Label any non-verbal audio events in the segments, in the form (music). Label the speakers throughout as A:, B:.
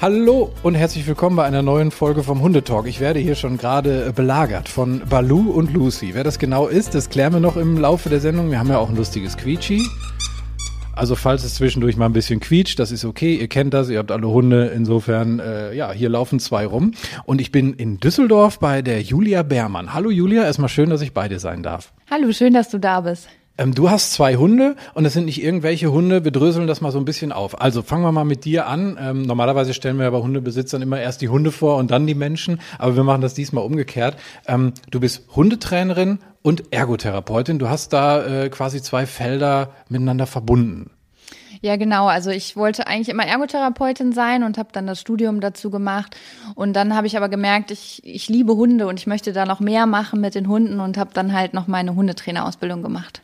A: Hallo und herzlich willkommen bei einer neuen Folge vom Hundetalk. Ich werde hier schon gerade belagert von Balu und Lucy. Wer das genau ist, das klären wir noch im Laufe der Sendung. Wir haben ja auch ein lustiges Quietschi. Also falls es zwischendurch mal ein bisschen quietscht, das ist okay. Ihr kennt das, ihr habt alle Hunde. Insofern, äh, ja, hier laufen zwei rum. Und ich bin in Düsseldorf bei der Julia Beermann. Hallo Julia, erstmal schön, dass ich bei dir sein darf.
B: Hallo, schön, dass du da bist.
A: Ähm, du hast zwei Hunde und das sind nicht irgendwelche Hunde. Wir dröseln das mal so ein bisschen auf. Also fangen wir mal mit dir an. Ähm, normalerweise stellen wir bei Hundebesitzern immer erst die Hunde vor und dann die Menschen. Aber wir machen das diesmal umgekehrt. Ähm, du bist Hundetrainerin und Ergotherapeutin. Du hast da äh, quasi zwei Felder miteinander verbunden.
B: Ja, genau. Also ich wollte eigentlich immer Ergotherapeutin sein und habe dann das Studium dazu gemacht. Und dann habe ich aber gemerkt, ich, ich liebe Hunde und ich möchte da noch mehr machen mit den Hunden und habe dann halt noch meine Hundetrainerausbildung gemacht.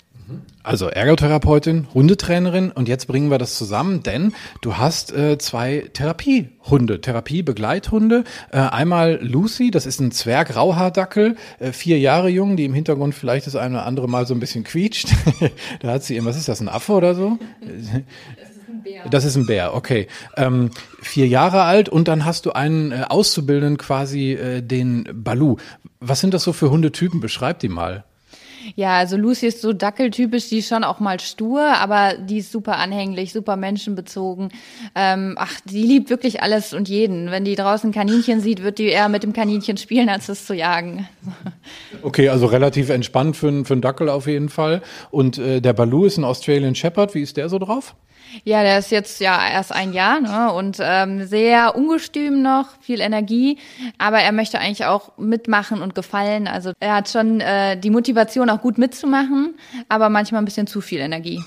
A: Also Ergotherapeutin, Hundetrainerin und jetzt bringen wir das zusammen, denn du hast äh, zwei Therapiehunde, Therapiebegleithunde. Äh, einmal Lucy, das ist ein Zwergrauhaardackel, äh, vier Jahre jung, die im Hintergrund vielleicht das eine oder andere Mal so ein bisschen quietscht. (laughs) da hat sie, was ist das, ein Affe oder so? Das ist ein Bär, okay. Ähm, vier Jahre alt und dann hast du einen äh, Auszubildenden quasi, äh, den Balu. Was sind das so für Hundetypen? Beschreib die mal.
B: Ja, also Lucy ist so dackeltypisch, die ist schon auch mal stur, aber die ist super anhänglich, super menschenbezogen. Ähm, ach, die liebt wirklich alles und jeden. Wenn die draußen Kaninchen sieht, wird die eher mit dem Kaninchen spielen, als es zu jagen. (laughs)
A: Okay, also relativ entspannt für, für einen Dackel auf jeden Fall. Und äh, der Baloo ist ein Australian Shepherd. Wie ist der so drauf?
B: Ja, der ist jetzt ja erst ein Jahr ne? und ähm, sehr ungestüm noch, viel Energie, aber er möchte eigentlich auch mitmachen und gefallen. Also er hat schon äh, die Motivation auch gut mitzumachen, aber manchmal ein bisschen zu viel Energie.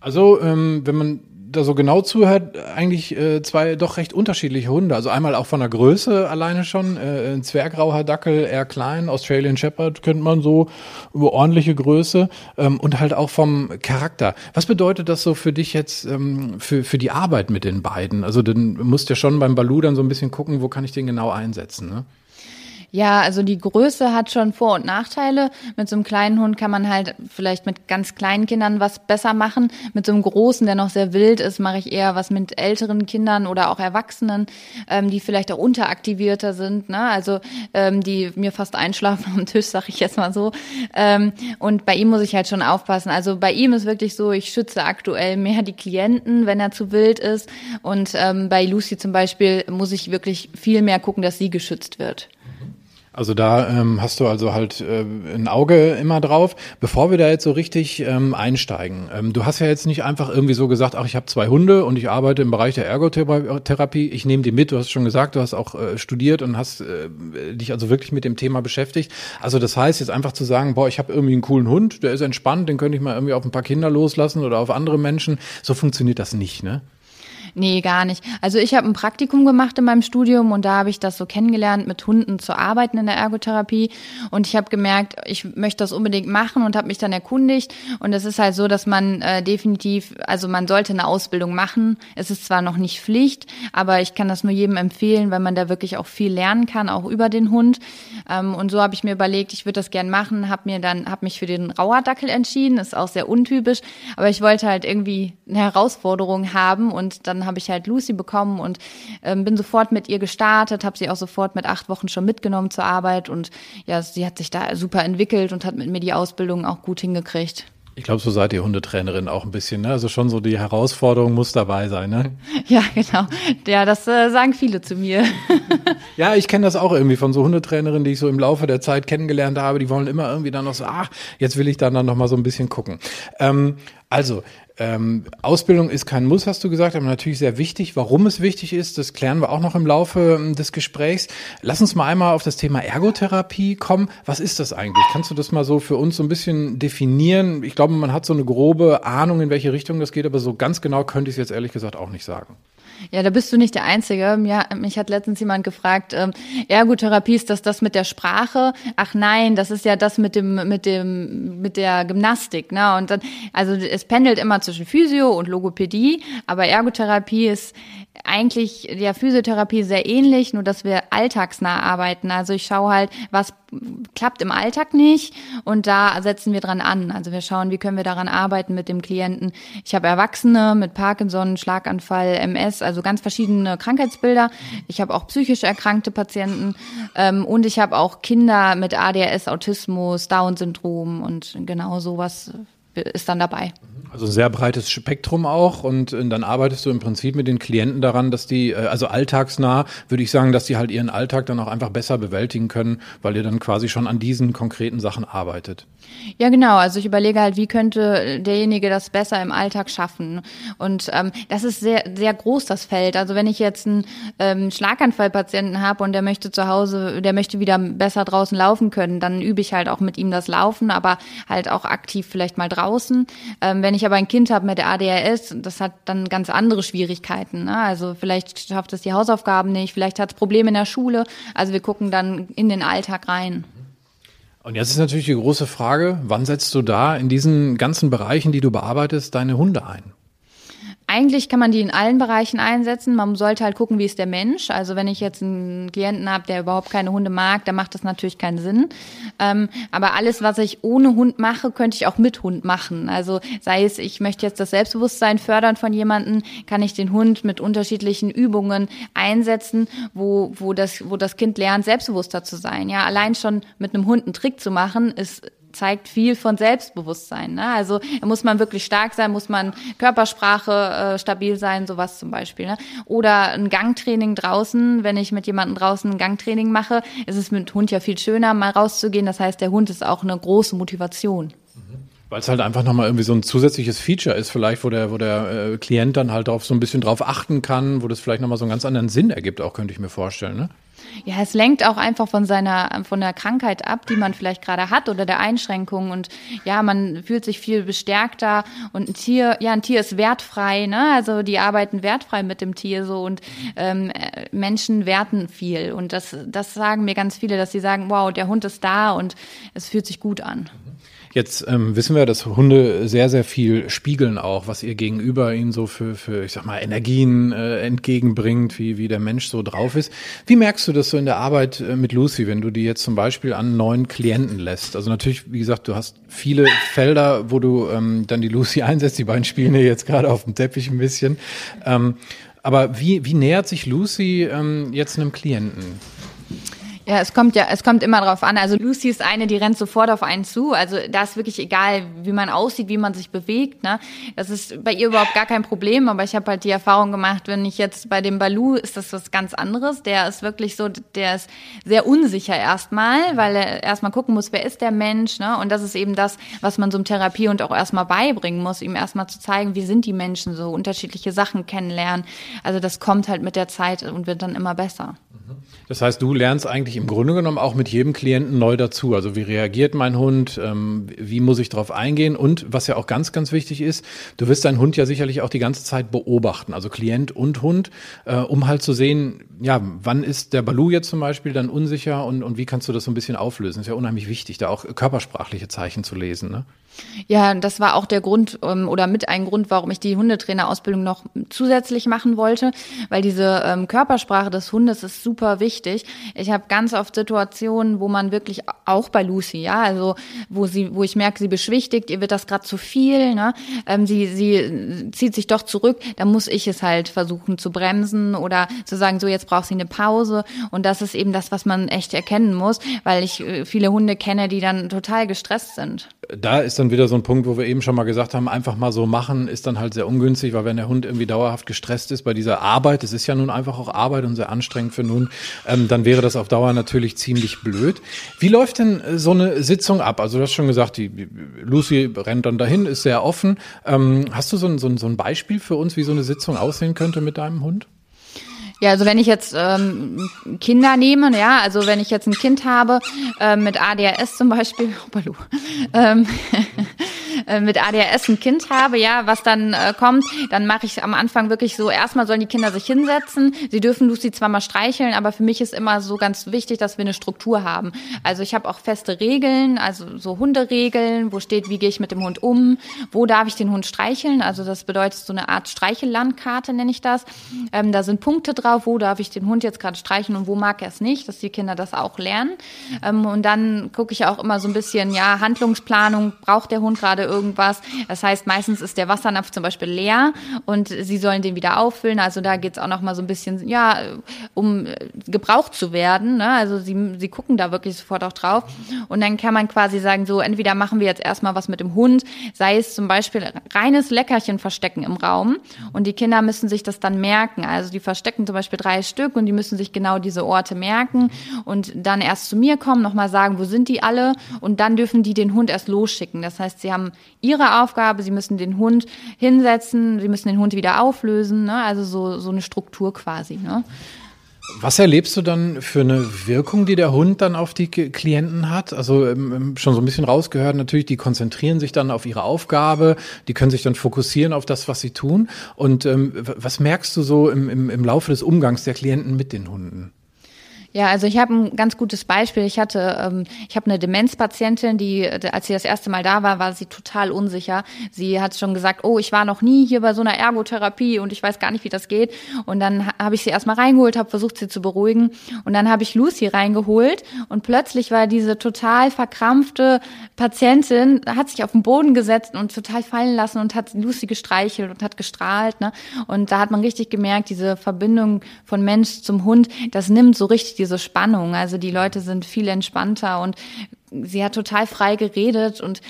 A: Also ähm, wenn man da so genau zuhört, eigentlich äh, zwei doch recht unterschiedliche Hunde. Also einmal auch von der Größe alleine schon. Äh, ein Zwergrauher Dackel, eher klein, Australian Shepherd kennt man so, über ordentliche Größe ähm, und halt auch vom Charakter. Was bedeutet das so für dich jetzt ähm, für, für die Arbeit mit den beiden? Also dann musst du ja schon beim Balu dann so ein bisschen gucken, wo kann ich den genau einsetzen, ne?
B: Ja, also die Größe hat schon Vor- und Nachteile. Mit so einem kleinen Hund kann man halt vielleicht mit ganz kleinen Kindern was besser machen. Mit so einem großen, der noch sehr wild ist, mache ich eher was mit älteren Kindern oder auch Erwachsenen, ähm, die vielleicht auch unteraktivierter sind. Ne? Also ähm, die mir fast einschlafen am Tisch, sag ich jetzt mal so. Ähm, und bei ihm muss ich halt schon aufpassen. Also bei ihm ist wirklich so, ich schütze aktuell mehr die Klienten, wenn er zu wild ist. Und ähm, bei Lucy zum Beispiel muss ich wirklich viel mehr gucken, dass sie geschützt wird.
A: Also da ähm, hast du also halt äh, ein Auge immer drauf. Bevor wir da jetzt so richtig ähm, einsteigen, ähm, du hast ja jetzt nicht einfach irgendwie so gesagt, ach, ich habe zwei Hunde und ich arbeite im Bereich der Ergotherapie. Ich nehme die mit. Du hast schon gesagt, du hast auch äh, studiert und hast äh, dich also wirklich mit dem Thema beschäftigt. Also das heißt jetzt einfach zu sagen, boah, ich habe irgendwie einen coolen Hund, der ist entspannt, den könnte ich mal irgendwie auf ein paar Kinder loslassen oder auf andere Menschen. So funktioniert das nicht, ne?
B: Nee, gar nicht. Also ich habe ein Praktikum gemacht in meinem Studium und da habe ich das so kennengelernt, mit Hunden zu arbeiten in der Ergotherapie. Und ich habe gemerkt, ich möchte das unbedingt machen und habe mich dann erkundigt. Und es ist halt so, dass man äh, definitiv, also man sollte eine Ausbildung machen. Es ist zwar noch nicht Pflicht, aber ich kann das nur jedem empfehlen, weil man da wirklich auch viel lernen kann, auch über den Hund. Ähm, und so habe ich mir überlegt, ich würde das gern machen, habe mir dann, habe mich für den Rauerdackel entschieden. Ist auch sehr untypisch, aber ich wollte halt irgendwie eine Herausforderung haben und dann habe ich halt Lucy bekommen und ähm, bin sofort mit ihr gestartet, habe sie auch sofort mit acht Wochen schon mitgenommen zur Arbeit und ja, sie hat sich da super entwickelt und hat mit mir die Ausbildung auch gut hingekriegt.
A: Ich glaube, so seid ihr Hundetrainerin auch ein bisschen, ne? Also schon so die Herausforderung muss dabei sein, ne? (laughs)
B: Ja, genau. Ja, das äh, sagen viele zu mir. (laughs)
A: ja, ich kenne das auch irgendwie von so Hundetrainerinnen, die ich so im Laufe der Zeit kennengelernt habe. Die wollen immer irgendwie dann noch so, ach, jetzt will ich dann, dann noch mal so ein bisschen gucken. Ähm, also, ähm, Ausbildung ist kein Muss, hast du gesagt, aber natürlich sehr wichtig. Warum es wichtig ist, das klären wir auch noch im Laufe ähm, des Gesprächs. Lass uns mal einmal auf das Thema Ergotherapie kommen. Was ist das eigentlich? Kannst du das mal so für uns so ein bisschen definieren? Ich glaube, man hat so eine grobe Ahnung, in welche Richtung das geht, aber so ganz genau könnte ich es jetzt ehrlich gesagt auch nicht sagen.
B: Ja, da bist du nicht der Einzige. Ja, mich hat letztens jemand gefragt, ähm, Ergotherapie ist das das mit der Sprache? Ach nein, das ist ja das mit dem mit dem mit der Gymnastik, ne? Und dann also es pendelt immer zwischen Physio und Logopädie, aber Ergotherapie ist eigentlich der Physiotherapie sehr ähnlich, nur dass wir alltagsnah arbeiten. Also ich schaue halt, was klappt im Alltag nicht und da setzen wir dran an. Also wir schauen, wie können wir daran arbeiten mit dem Klienten. Ich habe Erwachsene mit Parkinson, Schlaganfall, MS, also ganz verschiedene Krankheitsbilder. Ich habe auch psychisch erkrankte Patienten ähm, und ich habe auch Kinder mit ADHS, Autismus, Down-Syndrom und genau sowas ist dann dabei.
A: Also ein sehr breites Spektrum auch und äh, dann arbeitest du im Prinzip mit den Klienten daran, dass die, äh, also alltagsnah, würde ich sagen, dass die halt ihren Alltag dann auch einfach besser bewältigen können, weil ihr dann quasi schon an diesen konkreten Sachen arbeitet.
B: Ja, genau. Also ich überlege halt, wie könnte derjenige das besser im Alltag schaffen. Und ähm, das ist sehr, sehr groß, das Feld. Also wenn ich jetzt einen ähm, Schlaganfallpatienten habe und der möchte zu Hause, der möchte wieder besser draußen laufen können, dann übe ich halt auch mit ihm das Laufen, aber halt auch aktiv vielleicht mal draußen. Ähm, wenn ich aber ein Kind habe mit der ADHS, das hat dann ganz andere Schwierigkeiten. Ne? Also vielleicht schafft es die Hausaufgaben nicht, vielleicht hat es Probleme in der Schule. Also wir gucken dann in den Alltag rein.
A: Und jetzt ist natürlich die große Frage, wann setzt du da in diesen ganzen Bereichen, die du bearbeitest, deine Hunde ein?
B: Eigentlich kann man die in allen Bereichen einsetzen. Man sollte halt gucken, wie ist der Mensch. Also wenn ich jetzt einen Klienten habe, der überhaupt keine Hunde mag, dann macht das natürlich keinen Sinn. Ähm, aber alles, was ich ohne Hund mache, könnte ich auch mit Hund machen. Also sei es, ich möchte jetzt das Selbstbewusstsein fördern von jemandem, kann ich den Hund mit unterschiedlichen Übungen einsetzen, wo, wo, das, wo das Kind lernt, selbstbewusster zu sein. Ja, allein schon mit einem Hund einen Trick zu machen, ist zeigt viel von Selbstbewusstsein. Ne? Also muss man wirklich stark sein, muss man Körpersprache äh, stabil sein, sowas zum Beispiel. Ne? Oder ein Gangtraining draußen, wenn ich mit jemandem draußen ein Gangtraining mache, ist es mit Hund ja viel schöner, mal rauszugehen. Das heißt, der Hund ist auch eine große Motivation.
A: Weil es halt einfach nochmal irgendwie so ein zusätzliches Feature ist, vielleicht, wo der, wo der äh, Klient dann halt auf so ein bisschen drauf achten kann, wo das vielleicht nochmal so einen ganz anderen Sinn ergibt, auch könnte ich mir vorstellen, ne?
B: Ja, es lenkt auch einfach von seiner, von der Krankheit ab, die man vielleicht gerade hat oder der Einschränkungen und ja, man fühlt sich viel bestärkter und ein Tier, ja, ein Tier ist wertfrei, ne? Also die arbeiten wertfrei mit dem Tier so und ähm, Menschen werten viel und das, das sagen mir ganz viele, dass sie sagen, wow, der Hund ist da und es fühlt sich gut an.
A: Jetzt ähm, wissen wir, dass Hunde sehr, sehr viel spiegeln auch, was ihr gegenüber ihnen so für, für ich sag mal, Energien äh, entgegenbringt, wie, wie der Mensch so drauf ist. Wie merkst du das so in der Arbeit äh, mit Lucy, wenn du die jetzt zum Beispiel an neuen Klienten lässt? Also natürlich, wie gesagt, du hast viele Felder, wo du ähm, dann die Lucy (laughs) einsetzt. Die beiden spielen ja jetzt gerade auf dem Teppich ein bisschen. Ähm, aber wie, wie nähert sich Lucy ähm, jetzt einem Klienten?
B: Ja, es kommt ja, es kommt immer drauf an. Also Lucy ist eine, die rennt sofort auf einen zu. Also da ist wirklich egal, wie man aussieht, wie man sich bewegt. Ne? Das ist bei ihr überhaupt gar kein Problem. Aber ich habe halt die Erfahrung gemacht, wenn ich jetzt bei dem Balu ist das was ganz anderes. Der ist wirklich so, der ist sehr unsicher erstmal, weil er erstmal gucken muss, wer ist der Mensch. Ne? Und das ist eben das, was man so im Therapie und auch erstmal beibringen muss, ihm erstmal zu zeigen, wie sind die Menschen so, unterschiedliche Sachen kennenlernen. Also das kommt halt mit der Zeit und wird dann immer besser.
A: Das heißt, du lernst eigentlich im Grunde genommen auch mit jedem Klienten neu dazu. Also wie reagiert mein Hund? Ähm, wie muss ich darauf eingehen? Und was ja auch ganz, ganz wichtig ist, du wirst deinen Hund ja sicherlich auch die ganze Zeit beobachten, also Klient und Hund, äh, um halt zu sehen, ja, wann ist der Balu jetzt zum Beispiel dann unsicher und, und wie kannst du das so ein bisschen auflösen? ist ja unheimlich wichtig, da auch körpersprachliche Zeichen zu lesen. Ne?
B: Ja, das war auch der Grund ähm, oder mit ein Grund, warum ich die Hundetrainerausbildung noch zusätzlich machen wollte, weil diese ähm, Körpersprache des Hundes ist super wichtig. Ich habe ganz oft Situationen, wo man wirklich auch bei Lucy, ja, also wo sie, wo ich merke, sie beschwichtigt, ihr wird das gerade zu viel, ne? Ähm, sie sie zieht sich doch zurück, dann muss ich es halt versuchen zu bremsen oder zu sagen, so jetzt braucht sie eine Pause und das ist eben das, was man echt erkennen muss, weil ich äh, viele Hunde kenne, die dann total gestresst sind.
A: Da ist dann wieder so ein Punkt, wo wir eben schon mal gesagt haben, einfach mal so machen, ist dann halt sehr ungünstig, weil wenn der Hund irgendwie dauerhaft gestresst ist bei dieser Arbeit, es ist ja nun einfach auch Arbeit und sehr anstrengend für Hund, ähm, dann wäre das auf Dauer natürlich ziemlich blöd. Wie läuft denn äh, so eine Sitzung ab? Also du hast schon gesagt, die Lucy rennt dann dahin, ist sehr offen. Ähm, hast du so ein, so, ein, so ein Beispiel für uns, wie so eine Sitzung aussehen könnte mit deinem Hund?
B: Ja, also wenn ich jetzt ähm, Kinder nehme, ja, also wenn ich jetzt ein Kind habe äh, mit ADHS zum Beispiel, (laughs) oh, ähm, äh, mit ADHS ein Kind habe, ja, was dann äh, kommt, dann mache ich am Anfang wirklich so, erstmal sollen die Kinder sich hinsetzen. Sie dürfen Lucy zwar mal streicheln, aber für mich ist immer so ganz wichtig, dass wir eine Struktur haben. Also ich habe auch feste Regeln, also so Hunderegeln, wo steht, wie gehe ich mit dem Hund um, wo darf ich den Hund streicheln. Also das bedeutet so eine Art Streichellandkarte, nenne ich das. Ähm, da sind Punkte drauf, wo darf ich den Hund jetzt gerade streicheln und wo mag er es nicht, dass die Kinder das auch lernen. Ähm, und dann gucke ich auch immer so ein bisschen, ja, Handlungsplanung, braucht der Hund gerade irgendwas? Das heißt, meistens ist der Wassernapf zum Beispiel leer und sie sollen den wieder auffüllen. Also da geht es auch noch mal so ein bisschen, ja, um äh, gebraucht zu werden. Ne? Also sie, sie gucken da wirklich sofort auch drauf. Und dann kann man quasi sagen, so entweder machen wir jetzt erstmal was mit dem Hund, sei es zum Beispiel reines Leckerchen verstecken im Raum. Und die Kinder müssen sich das dann merken. Also die verstecken zum Beispiel drei Stück und die müssen sich genau diese Orte merken und dann erst zu mir kommen, nochmal sagen, wo sind die alle? Und dann dürfen die den Hund erst losschicken. Das heißt, sie haben ihre Aufgabe, sie müssen den Hund hinsetzen, sie müssen den Hund wieder auflösen. Ne? Also so, so eine Struktur quasi. Ne?
A: Was erlebst du dann für eine Wirkung, die der Hund dann auf die Klienten hat? Also ähm, ähm, schon so ein bisschen rausgehört, natürlich, die konzentrieren sich dann auf ihre Aufgabe, die können sich dann fokussieren auf das, was sie tun. Und ähm, was merkst du so im, im, im Laufe des Umgangs der Klienten mit den Hunden?
B: Ja, also ich habe ein ganz gutes Beispiel. Ich hatte, ähm, ich habe eine Demenzpatientin, die, als sie das erste Mal da war, war sie total unsicher. Sie hat schon gesagt, oh, ich war noch nie hier bei so einer Ergotherapie und ich weiß gar nicht, wie das geht. Und dann habe ich sie erstmal reingeholt, habe versucht, sie zu beruhigen. Und dann habe ich Lucy reingeholt und plötzlich war diese total verkrampfte Patientin, hat sich auf den Boden gesetzt und total fallen lassen und hat Lucy gestreichelt und hat gestrahlt. Ne? Und da hat man richtig gemerkt, diese Verbindung von Mensch zum Hund, das nimmt so richtig diese Spannung. Also die Leute sind viel entspannter und sie hat total frei geredet und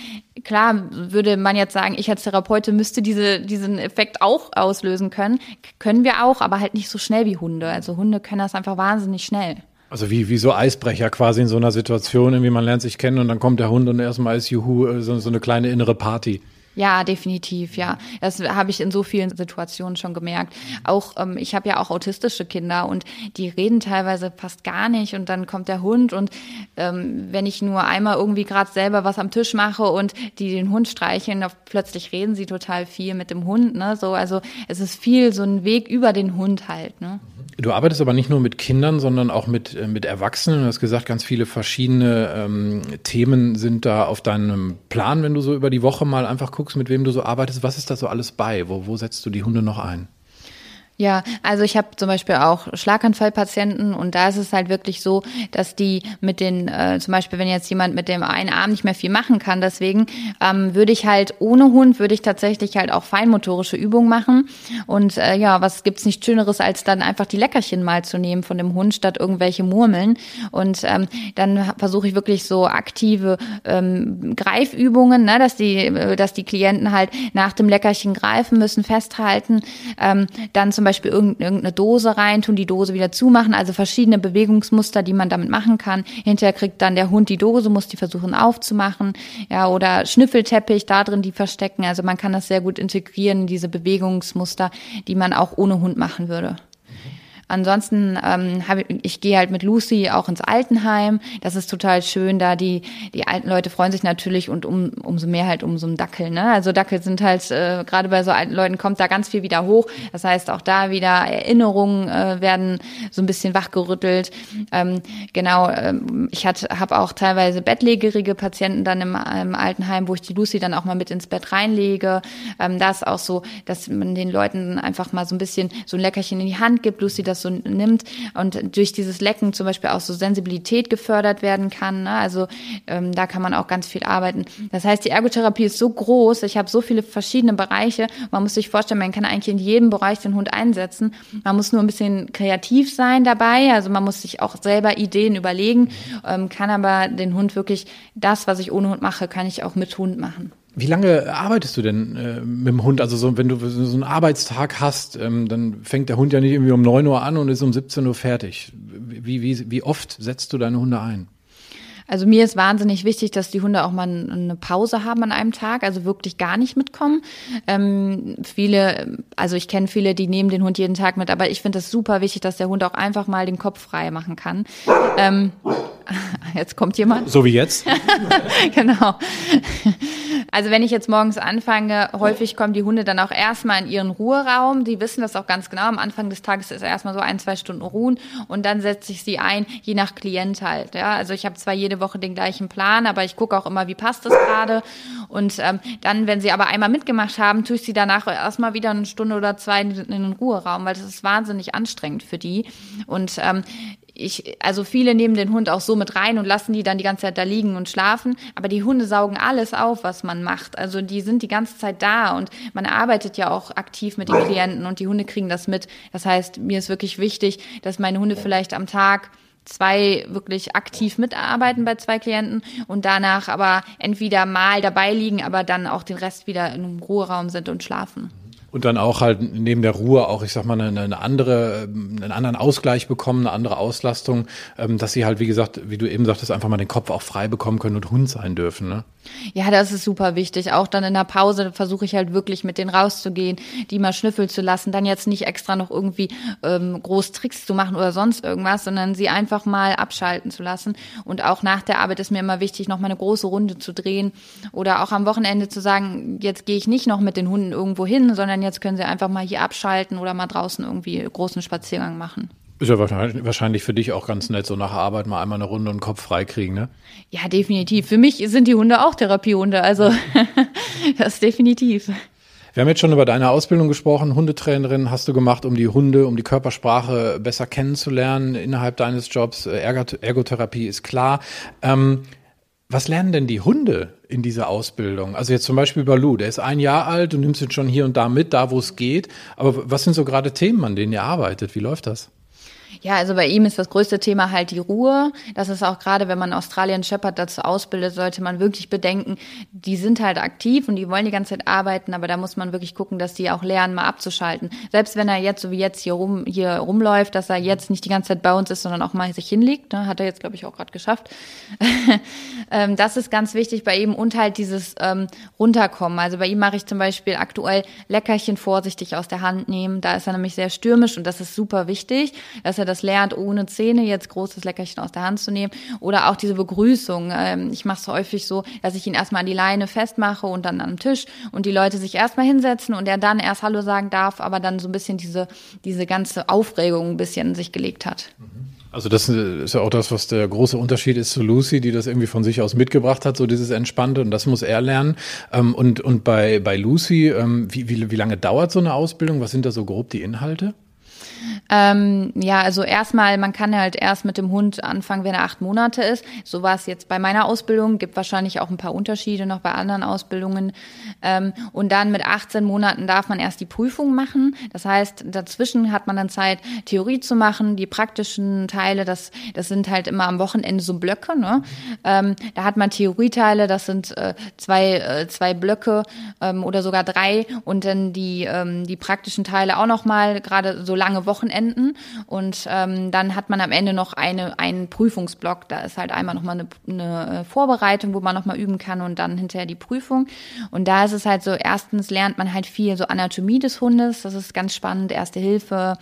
B: klar würde man jetzt sagen, ich als Therapeutin müsste diese, diesen Effekt auch auslösen können. Können wir auch, aber halt nicht so schnell wie Hunde. Also Hunde können das einfach wahnsinnig schnell.
A: Also wie, wie so Eisbrecher quasi in so einer Situation, irgendwie man lernt sich kennen und dann kommt der Hund und erstmal ist Juhu, äh, so, so eine kleine innere Party.
B: Ja, definitiv, ja. Das habe ich in so vielen Situationen schon gemerkt. Auch ähm, ich habe ja auch autistische Kinder und die reden teilweise fast gar nicht und dann kommt der Hund und ähm, wenn ich nur einmal irgendwie gerade selber was am Tisch mache und die den Hund streicheln, plötzlich reden sie total viel mit dem Hund, ne? So, also es ist viel so ein Weg über den Hund halt, ne?
A: Du arbeitest aber nicht nur mit Kindern, sondern auch mit, äh, mit Erwachsenen. Du hast gesagt, ganz viele verschiedene ähm, Themen sind da auf deinem Plan, wenn du so über die Woche mal einfach guckst, mit wem du so arbeitest. Was ist da so alles bei? Wo, wo setzt du die Hunde noch ein?
B: Ja, also ich habe zum Beispiel auch Schlaganfallpatienten und da ist es halt wirklich so, dass die mit den, äh, zum Beispiel wenn jetzt jemand mit dem einen Arm nicht mehr viel machen kann, deswegen ähm, würde ich halt ohne Hund, würde ich tatsächlich halt auch feinmotorische Übungen machen. Und äh, ja, was gibt's nicht Schöneres, als dann einfach die Leckerchen mal zu nehmen von dem Hund, statt irgendwelche Murmeln. Und ähm, dann versuche ich wirklich so aktive ähm, Greifübungen, ne, dass die, äh, dass die Klienten halt nach dem Leckerchen greifen müssen, festhalten. Ähm, dann zum zum Beispiel irgendeine Dose reintun, die Dose wieder zumachen, also verschiedene Bewegungsmuster, die man damit machen kann. Hinterher kriegt dann der Hund die Dose, muss die versuchen aufzumachen, ja, oder Schnüffelteppich, da drin die verstecken. Also man kann das sehr gut integrieren, diese Bewegungsmuster, die man auch ohne Hund machen würde. Ansonsten ähm, ich, ich gehe halt mit Lucy auch ins Altenheim. Das ist total schön, da die die alten Leute freuen sich natürlich und um, umso mehr halt um so einen Dackel. Ne? Also Dackel sind halt äh, gerade bei so alten Leuten kommt da ganz viel wieder hoch. Das heißt auch da wieder Erinnerungen äh, werden so ein bisschen wachgerüttelt. Ähm, genau, ähm, ich habe auch teilweise bettlägerige Patienten dann im, im Altenheim, wo ich die Lucy dann auch mal mit ins Bett reinlege. Ähm, da ist auch so, dass man den Leuten einfach mal so ein bisschen so ein Leckerchen in die Hand gibt. Lucy, das das so nimmt und durch dieses Lecken zum Beispiel auch so Sensibilität gefördert werden kann. Ne? Also ähm, da kann man auch ganz viel arbeiten. Das heißt, die Ergotherapie ist so groß, ich habe so viele verschiedene Bereiche. Man muss sich vorstellen, man kann eigentlich in jedem Bereich den Hund einsetzen. Man muss nur ein bisschen kreativ sein dabei. Also man muss sich auch selber Ideen überlegen, ähm, kann aber den Hund wirklich das, was ich ohne Hund mache, kann ich auch mit Hund machen.
A: Wie lange arbeitest du denn äh, mit dem Hund? Also so, wenn du so einen Arbeitstag hast, ähm, dann fängt der Hund ja nicht irgendwie um 9 Uhr an und ist um 17 Uhr fertig. Wie, wie, wie oft setzt du deine Hunde ein?
B: Also mir ist wahnsinnig wichtig, dass die Hunde auch mal eine Pause haben an einem Tag, also wirklich gar nicht mitkommen. Ähm, viele, also ich kenne viele, die nehmen den Hund jeden Tag mit, aber ich finde es super wichtig, dass der Hund auch einfach mal den Kopf frei machen kann. Ähm, (laughs) jetzt kommt jemand.
A: So wie jetzt? (laughs)
B: genau. Also wenn ich jetzt morgens anfange, häufig kommen die Hunde dann auch erstmal in ihren Ruheraum. Die wissen das auch ganz genau. Am Anfang des Tages ist erstmal so ein, zwei Stunden ruhen und dann setze ich sie ein, je nach Klient halt. Ja, also ich habe zwar jede Woche den gleichen Plan, aber ich gucke auch immer, wie passt das gerade. Und ähm, dann, wenn sie aber einmal mitgemacht haben, tue ich sie danach erstmal wieder eine Stunde oder zwei in den Ruheraum, weil das ist wahnsinnig anstrengend für die. Und ähm, ich, also viele nehmen den Hund auch so mit rein und lassen die dann die ganze Zeit da liegen und schlafen. Aber die Hunde saugen alles auf, was man macht. Also die sind die ganze Zeit da und man arbeitet ja auch aktiv mit den Klienten und die Hunde kriegen das mit. Das heißt, mir ist wirklich wichtig, dass meine Hunde vielleicht am Tag zwei wirklich aktiv mitarbeiten bei zwei Klienten und danach aber entweder mal dabei liegen, aber dann auch den Rest wieder im Ruheraum sind und schlafen.
A: Und dann auch halt neben der Ruhe auch, ich sag mal, eine, eine andere, einen anderen Ausgleich bekommen, eine andere Auslastung, ähm, dass sie halt, wie gesagt, wie du eben sagtest, einfach mal den Kopf auch frei bekommen können und Hund sein dürfen. Ne?
B: Ja, das ist super wichtig. Auch dann in der Pause versuche ich halt wirklich mit denen rauszugehen, die mal schnüffeln zu lassen, dann jetzt nicht extra noch irgendwie ähm, groß Tricks zu machen oder sonst irgendwas, sondern sie einfach mal abschalten zu lassen. Und auch nach der Arbeit ist mir immer wichtig, noch mal eine große Runde zu drehen oder auch am Wochenende zu sagen, jetzt gehe ich nicht noch mit den Hunden irgendwo hin, sondern jetzt können sie einfach mal hier abschalten oder mal draußen irgendwie großen Spaziergang machen.
A: Ist ja wahrscheinlich für dich auch ganz nett, so nach Arbeit mal einmal eine Runde und Kopf frei kriegen, ne?
B: Ja, definitiv. Für mich sind die Hunde auch Therapiehunde, also (laughs) das definitiv.
A: Wir haben jetzt schon über deine Ausbildung gesprochen. Hundetrainerin hast du gemacht, um die Hunde, um die Körpersprache besser kennenzulernen innerhalb deines Jobs. Ergotherapie ist klar. Ähm, was lernen denn die Hunde in dieser Ausbildung? Also jetzt zum Beispiel Balu, der ist ein Jahr alt, du nimmst ihn schon hier und da mit, da wo es geht. Aber was sind so gerade Themen, an denen ihr arbeitet? Wie läuft das?
B: Ja, also bei ihm ist das größte Thema halt die Ruhe. Das ist auch gerade, wenn man Australian Shepherd dazu ausbildet, sollte man wirklich bedenken, die sind halt aktiv und die wollen die ganze Zeit arbeiten, aber da muss man wirklich gucken, dass die auch lernen, mal abzuschalten. Selbst wenn er jetzt, so wie jetzt hier rum, hier rumläuft, dass er jetzt nicht die ganze Zeit bei uns ist, sondern auch mal sich hinlegt, ne, hat er jetzt, glaube ich, auch gerade geschafft. (laughs) Ähm, das ist ganz wichtig bei ihm und halt dieses ähm, Runterkommen. Also bei ihm mache ich zum Beispiel aktuell Leckerchen vorsichtig aus der Hand nehmen. Da ist er nämlich sehr stürmisch und das ist super wichtig, dass er das lernt, ohne Zähne jetzt großes Leckerchen aus der Hand zu nehmen. Oder auch diese Begrüßung. Ähm, ich mache es häufig so, dass ich ihn erstmal an die Leine festmache und dann am Tisch und die Leute sich erstmal hinsetzen und er dann erst Hallo sagen darf, aber dann so ein bisschen diese, diese ganze Aufregung ein bisschen sich gelegt hat.
A: Also das ist ja auch das, was der große Unterschied ist zu Lucy, die das irgendwie von sich aus mitgebracht hat, so dieses Entspannte und das muss er lernen. Ähm, und, und bei, bei Lucy, ähm, wie, wie, wie lange dauert so eine Ausbildung? Was sind da so grob die Inhalte?
B: Ähm, ja, also erstmal, man kann halt erst mit dem Hund anfangen, wenn er acht Monate ist. So war es jetzt bei meiner Ausbildung. Gibt wahrscheinlich auch ein paar Unterschiede noch bei anderen Ausbildungen. Ähm, und dann mit 18 Monaten darf man erst die Prüfung machen. Das heißt, dazwischen hat man dann Zeit, Theorie zu machen. Die praktischen Teile, das, das sind halt immer am Wochenende so Blöcke. Ne? Ähm, da hat man Theorieteile, das sind äh, zwei, äh, zwei Blöcke ähm, oder sogar drei. Und dann die, ähm, die praktischen Teile auch nochmal, gerade so lange Wochenende Wochenenden und ähm, dann hat man am Ende noch eine, einen Prüfungsblock. Da ist halt einmal nochmal eine, eine äh, Vorbereitung, wo man nochmal üben kann und dann hinterher die Prüfung. Und da ist es halt so, erstens lernt man halt viel so Anatomie des Hundes, das ist ganz spannend, Erste Hilfe,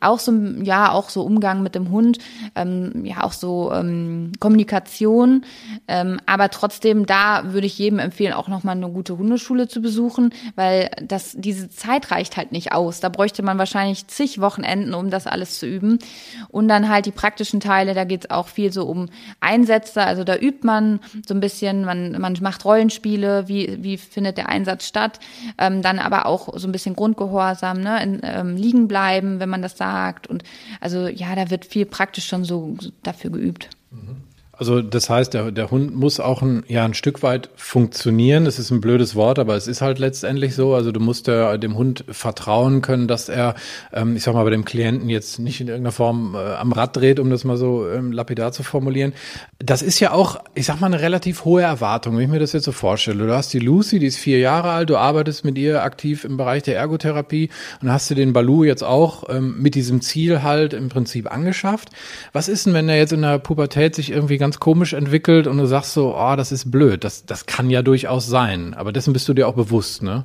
B: auch so, ja, auch so Umgang mit dem Hund, ähm, ja, auch so ähm, Kommunikation. Ähm, aber trotzdem, da würde ich jedem empfehlen, auch nochmal eine gute Hundeschule zu besuchen, weil das, diese Zeit reicht halt nicht aus. Da bräuchte man wahrscheinlich zig Wochenenden, um das alles zu üben. Und dann halt die praktischen Teile, da geht es auch viel so um Einsätze. Also da übt man so ein bisschen, man, man macht Rollenspiele, wie, wie findet der Einsatz statt. Ähm, dann aber auch so ein bisschen Grundgehorsam, ne? In, ähm, liegen bleiben, wenn man das sagt. Und also ja, da wird viel praktisch schon so dafür geübt.
A: Mhm. Also das heißt, der, der Hund muss auch ein, ja, ein Stück weit funktionieren. Das ist ein blödes Wort, aber es ist halt letztendlich so. Also du musst der, dem Hund vertrauen können, dass er, ähm, ich sag mal, bei dem Klienten jetzt nicht in irgendeiner Form äh, am Rad dreht, um das mal so ähm, lapidar zu formulieren. Das ist ja auch, ich sag mal, eine relativ hohe Erwartung, wenn ich mir das jetzt so vorstelle. Du hast die Lucy, die ist vier Jahre alt, du arbeitest mit ihr aktiv im Bereich der Ergotherapie und hast du den Balu jetzt auch ähm, mit diesem Ziel halt im Prinzip angeschafft. Was ist denn, wenn er jetzt in der Pubertät sich irgendwie ganz komisch entwickelt und du sagst so, oh, das ist blöd. Das, das kann ja durchaus sein. Aber dessen bist du dir auch bewusst, ne?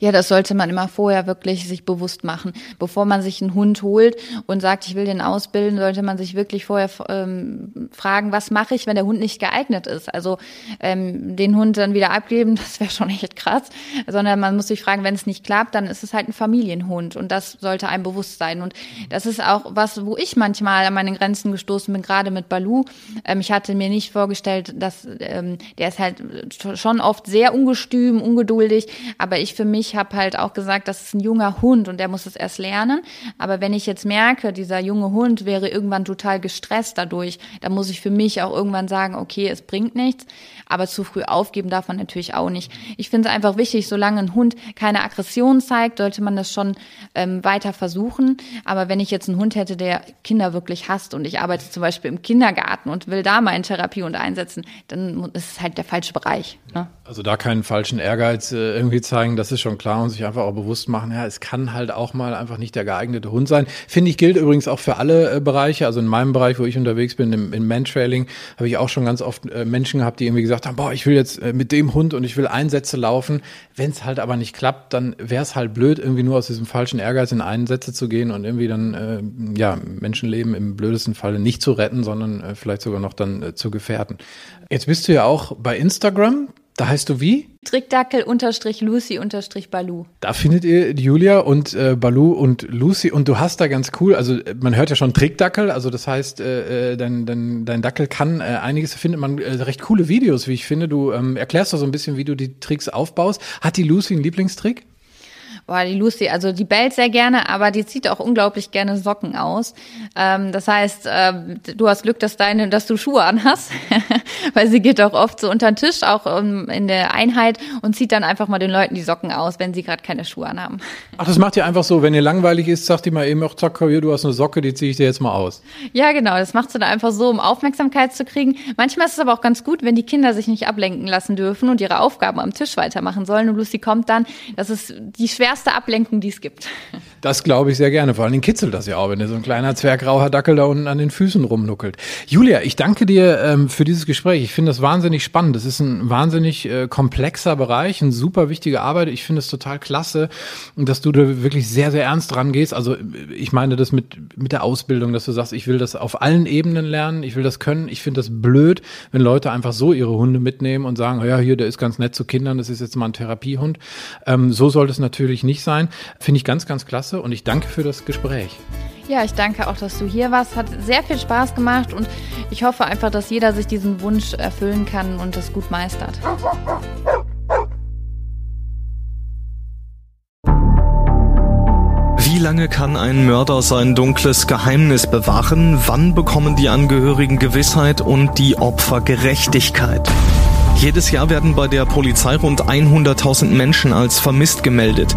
B: Ja, das sollte man immer vorher wirklich sich bewusst machen. Bevor man sich einen Hund holt und sagt, ich will den ausbilden, sollte man sich wirklich vorher ähm, fragen, was mache ich, wenn der Hund nicht geeignet ist. Also ähm, den Hund dann wieder abgeben, (laughs) das wäre schon echt krass. Sondern man muss sich fragen, wenn es nicht klappt, dann ist es halt ein Familienhund und das sollte einem bewusst sein. Und das ist auch was, wo ich manchmal an meine Grenzen gestoßen bin, gerade mit Balu. Ähm, ich hatte mir nicht vorgestellt, dass ähm, der ist halt schon oft sehr ungestüm, ungeduldig, aber ich für mich habe halt auch gesagt, das ist ein junger Hund und der muss es erst lernen. Aber wenn ich jetzt merke, dieser junge Hund wäre irgendwann total gestresst dadurch, dann muss ich für mich auch irgendwann sagen, okay, es bringt nichts. Aber zu früh aufgeben darf man natürlich auch nicht. Ich finde es einfach wichtig, solange ein Hund keine Aggression zeigt, sollte man das schon ähm, weiter versuchen. Aber wenn ich jetzt einen Hund hätte, der Kinder wirklich hasst und ich arbeite zum Beispiel im Kindergarten und will da meinen Therapiehund einsetzen, dann ist es halt der falsche Bereich. Ne?
A: Also da keinen falschen Ehrgeiz äh, irgendwie zeigen, das ist schon klar und sich einfach auch bewusst machen, ja, es kann halt auch mal einfach nicht der geeignete Hund sein. Finde ich, gilt übrigens auch für alle äh, Bereiche. Also in meinem Bereich, wo ich unterwegs bin, im, im Mantrailing, habe ich auch schon ganz oft äh, Menschen gehabt, die irgendwie gesagt haben, boah, ich will jetzt äh, mit dem Hund und ich will Einsätze laufen. Wenn es halt aber nicht klappt, dann wäre es halt blöd, irgendwie nur aus diesem falschen Ehrgeiz in Einsätze zu gehen und irgendwie dann äh, ja Menschenleben im blödesten Falle nicht zu retten, sondern äh, vielleicht sogar noch dann äh, zu gefährden. Jetzt bist du ja auch bei Instagram. Da heißt du wie?
B: Trickdackel unterstrich Lucy unterstrich Balu.
A: Da findet ihr Julia und äh, Balu und Lucy und du hast da ganz cool, also äh, man hört ja schon Trickdackel, also das heißt, äh, äh, dein, dein, dein Dackel kann äh, einiges, da findet man äh, recht coole Videos, wie ich finde. Du ähm, erklärst doch so ein bisschen, wie du die Tricks aufbaust. Hat die Lucy einen Lieblingstrick?
B: Boah, die Lucy, also die bellt sehr gerne, aber die zieht auch unglaublich gerne Socken aus. Ähm, das heißt, äh, du hast Glück, dass deine, dass du Schuhe anhast, (laughs) weil sie geht auch oft so unter den Tisch, auch um, in der Einheit und zieht dann einfach mal den Leuten die Socken aus, wenn sie gerade keine Schuhe anhaben. (laughs)
A: Ach, das macht ihr einfach so, wenn ihr langweilig ist, sagt ihr mal eben, ach, zack, hier, du hast eine Socke, die ziehe ich dir jetzt mal aus.
B: Ja, genau, das macht sie dann einfach so, um Aufmerksamkeit zu kriegen. Manchmal ist es aber auch ganz gut, wenn die Kinder sich nicht ablenken lassen dürfen und ihre Aufgaben am Tisch weitermachen sollen und Lucy kommt dann, das ist die schwerste schwerste Ablenkung, die es gibt.
A: Das glaube ich sehr gerne. Vor allen Dingen kitzelt das ja auch, wenn dir so ein kleiner zwergrauer Dackel da unten an den Füßen rumnuckelt. Julia, ich danke dir ähm, für dieses Gespräch. Ich finde das wahnsinnig spannend. Das ist ein wahnsinnig äh, komplexer Bereich, eine super wichtige Arbeit. Ich finde es total klasse, dass du da wirklich sehr, sehr ernst dran gehst. Also ich meine das mit, mit der Ausbildung, dass du sagst, ich will das auf allen Ebenen lernen, ich will das können. Ich finde das blöd, wenn Leute einfach so ihre Hunde mitnehmen und sagen, ja, hier, der ist ganz nett zu Kindern, das ist jetzt mal ein Therapiehund. Ähm, so sollte es natürlich nicht sein. Finde ich ganz, ganz klasse und ich danke für das Gespräch.
B: Ja, ich danke auch, dass du hier warst. Hat sehr viel Spaß gemacht und ich hoffe einfach, dass jeder sich diesen Wunsch erfüllen kann und das gut meistert.
C: Wie lange kann ein Mörder sein dunkles Geheimnis bewahren? Wann bekommen die Angehörigen Gewissheit und die Opfer Gerechtigkeit? Jedes Jahr werden bei der Polizei rund 100.000 Menschen als vermisst gemeldet.